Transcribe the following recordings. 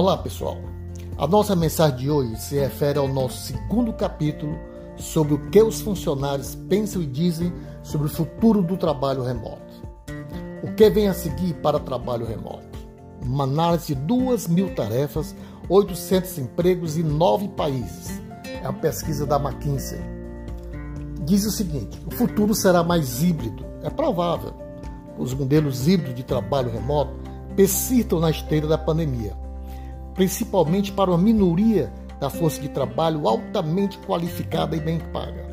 Olá pessoal, a nossa mensagem de hoje se refere ao nosso segundo capítulo sobre o que os funcionários pensam e dizem sobre o futuro do trabalho remoto. O que vem a seguir para trabalho remoto? Uma análise de 2 mil tarefas, 800 empregos em nove países. É uma pesquisa da McKinsey. Diz o seguinte: o futuro será mais híbrido. É provável. Os modelos híbridos de trabalho remoto persistam na esteira da pandemia principalmente para uma minoria da força de trabalho altamente qualificada e bem paga.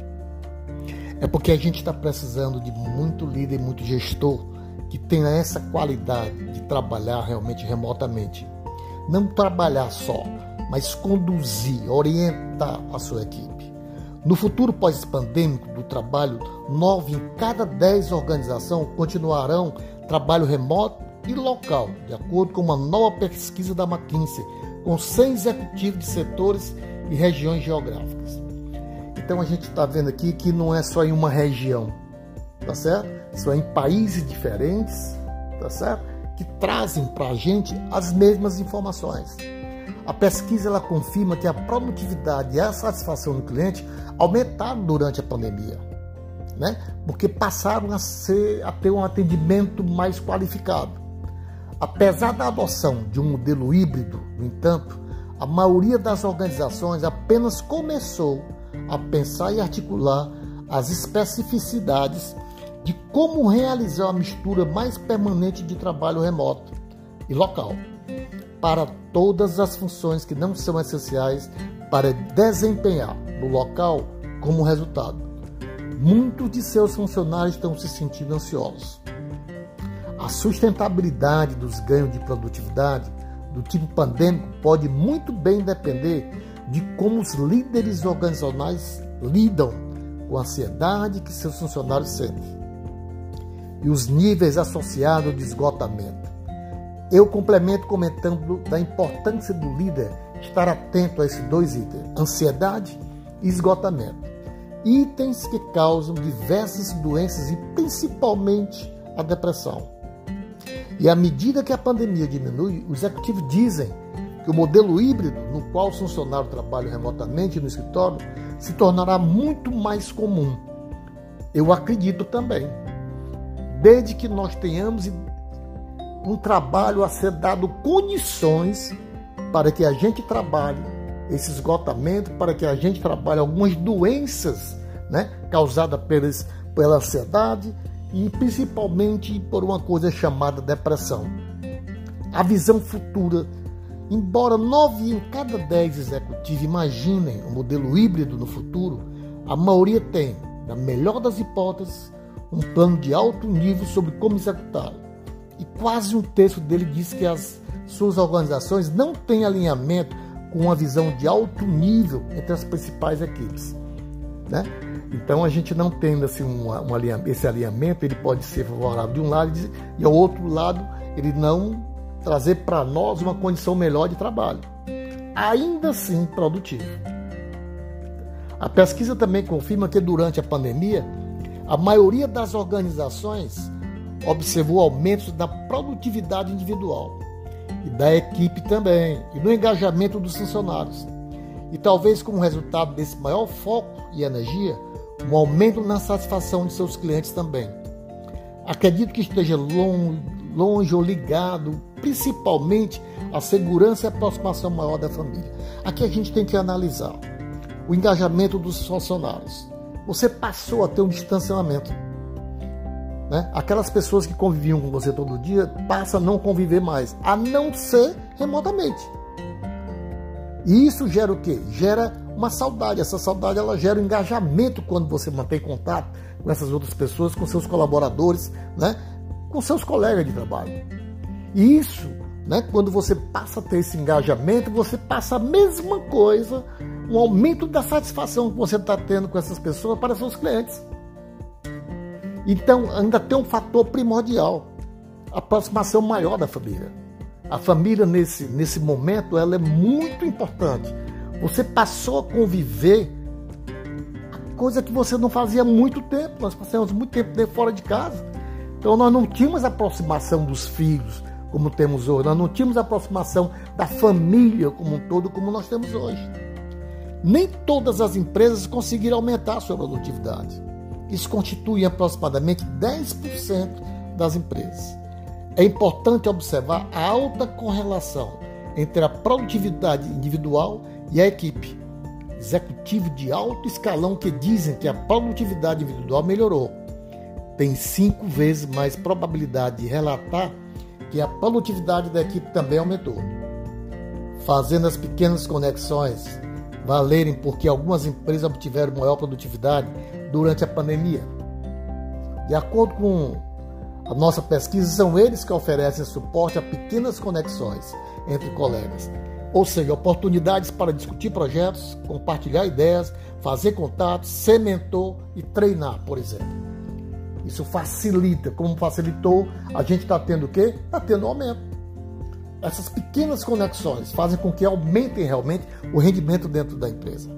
É porque a gente está precisando de muito líder, muito gestor que tenha essa qualidade de trabalhar realmente remotamente. Não trabalhar só, mas conduzir, orientar a sua equipe. No futuro pós-pandêmico do trabalho, nove em cada dez organizações continuarão trabalho remoto e local, de acordo com uma nova pesquisa da McKinsey, com 100 executivos de setores e regiões geográficas. Então a gente está vendo aqui que não é só em uma região, tá certo? São em países diferentes, tá certo? Que trazem para a gente as mesmas informações. A pesquisa ela confirma que a produtividade e a satisfação do cliente aumentaram durante a pandemia, né? Porque passaram a ser a ter um atendimento mais qualificado. Apesar da adoção de um modelo híbrido, no entanto, a maioria das organizações apenas começou a pensar e articular as especificidades de como realizar uma mistura mais permanente de trabalho remoto e local para todas as funções que não são essenciais para desempenhar no local como resultado. Muitos de seus funcionários estão se sentindo ansiosos. A sustentabilidade dos ganhos de produtividade do tipo pandêmico pode muito bem depender de como os líderes organizacionais lidam com a ansiedade que seus funcionários sentem e os níveis associados de esgotamento. Eu complemento comentando da importância do líder estar atento a esses dois itens: ansiedade e esgotamento. Itens que causam diversas doenças e principalmente a depressão. E à medida que a pandemia diminui, os executivos dizem que o modelo híbrido, no qual o funcionário trabalha remotamente no escritório, se tornará muito mais comum. Eu acredito também. Desde que nós tenhamos um trabalho a ser dado condições para que a gente trabalhe esse esgotamento, para que a gente trabalhe algumas doenças né, causadas pelas, pela ansiedade e principalmente por uma coisa chamada depressão. A visão futura, embora nove em cada dez executivos imaginem um modelo híbrido no futuro, a maioria tem, na melhor das hipóteses, um plano de alto nível sobre como executá-lo. E quase um terço dele diz que as suas organizações não têm alinhamento com uma visão de alto nível entre as principais equipes. Né? Então a gente não tendo assim um, alinhamento, esse alinhamento, ele pode ser favorável de um lado e ao outro lado ele não trazer para nós uma condição melhor de trabalho, ainda assim produtivo. A pesquisa também confirma que durante a pandemia, a maioria das organizações observou aumentos da produtividade individual e da equipe também, e no engajamento dos funcionários. E talvez como resultado desse maior foco e energia, um aumento na satisfação de seus clientes também. Acredito que esteja longe, longe ou ligado, principalmente, à segurança e aproximação maior da família. Aqui a gente tem que analisar o engajamento dos funcionários. Você passou a ter um distanciamento. Né? Aquelas pessoas que conviviam com você todo dia passam a não conviver mais, a não ser remotamente. E isso gera o quê? Gera uma saudade. Essa saudade ela gera um engajamento quando você mantém contato com essas outras pessoas, com seus colaboradores, né? com seus colegas de trabalho. E isso, né? quando você passa a ter esse engajamento, você passa a mesma coisa, um aumento da satisfação que você está tendo com essas pessoas para seus clientes. Então, ainda tem um fator primordial, a aproximação maior da família. A família, nesse, nesse momento, ela é muito importante você passou a conviver coisa que você não fazia muito tempo. Nós passamos muito tempo fora de casa. Então nós não tínhamos aproximação dos filhos, como temos hoje. Nós não tínhamos aproximação da família como um todo, como nós temos hoje. Nem todas as empresas conseguiram aumentar a sua produtividade. Isso constitui aproximadamente 10% das empresas. É importante observar a alta correlação entre a produtividade individual e a equipe. Executivos de alto escalão que dizem que a produtividade individual melhorou têm cinco vezes mais probabilidade de relatar que a produtividade da equipe também aumentou. Fazendo as pequenas conexões valerem porque algumas empresas obtiveram maior produtividade durante a pandemia. De acordo com a nossa pesquisa, são eles que oferecem suporte a pequenas conexões entre colegas, ou seja, oportunidades para discutir projetos, compartilhar ideias, fazer contatos, ser mentor e treinar, por exemplo. Isso facilita, como facilitou, a gente está tendo o quê? Está tendo aumento. Essas pequenas conexões fazem com que aumentem realmente o rendimento dentro da empresa.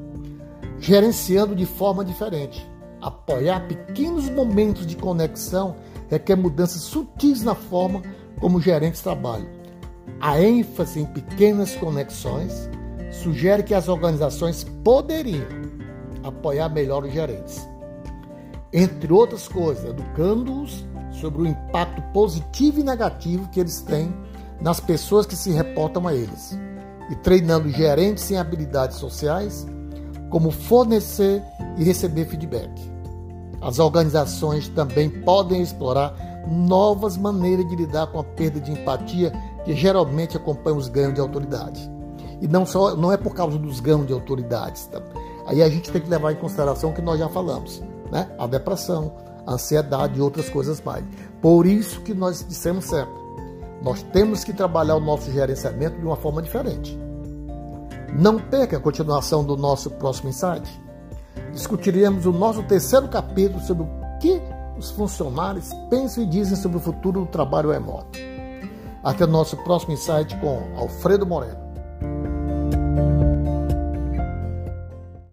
Gerenciando de forma diferente. Apoiar pequenos momentos de conexão requer mudanças sutis na forma como gerentes trabalham. A ênfase em pequenas conexões sugere que as organizações poderiam apoiar melhor os gerentes entre outras coisas, educando-os sobre o impacto positivo e negativo que eles têm nas pessoas que se reportam a eles, e treinando gerentes em habilidades sociais, como fornecer e receber feedback. As organizações também podem explorar novas maneiras de lidar com a perda de empatia que geralmente acompanha os ganhos de autoridade. E não só não é por causa dos ganhos de autoridades. Tá? Aí a gente tem que levar em consideração o que nós já falamos né? a depressão, a ansiedade e outras coisas mais. Por isso que nós dissemos sempre, nós temos que trabalhar o nosso gerenciamento de uma forma diferente. Não perca a continuação do nosso próximo insight. Discutiremos o nosso terceiro capítulo sobre o que os funcionários pensam e dizem sobre o futuro do trabalho remoto. Até o nosso próximo insight com Alfredo Moreno.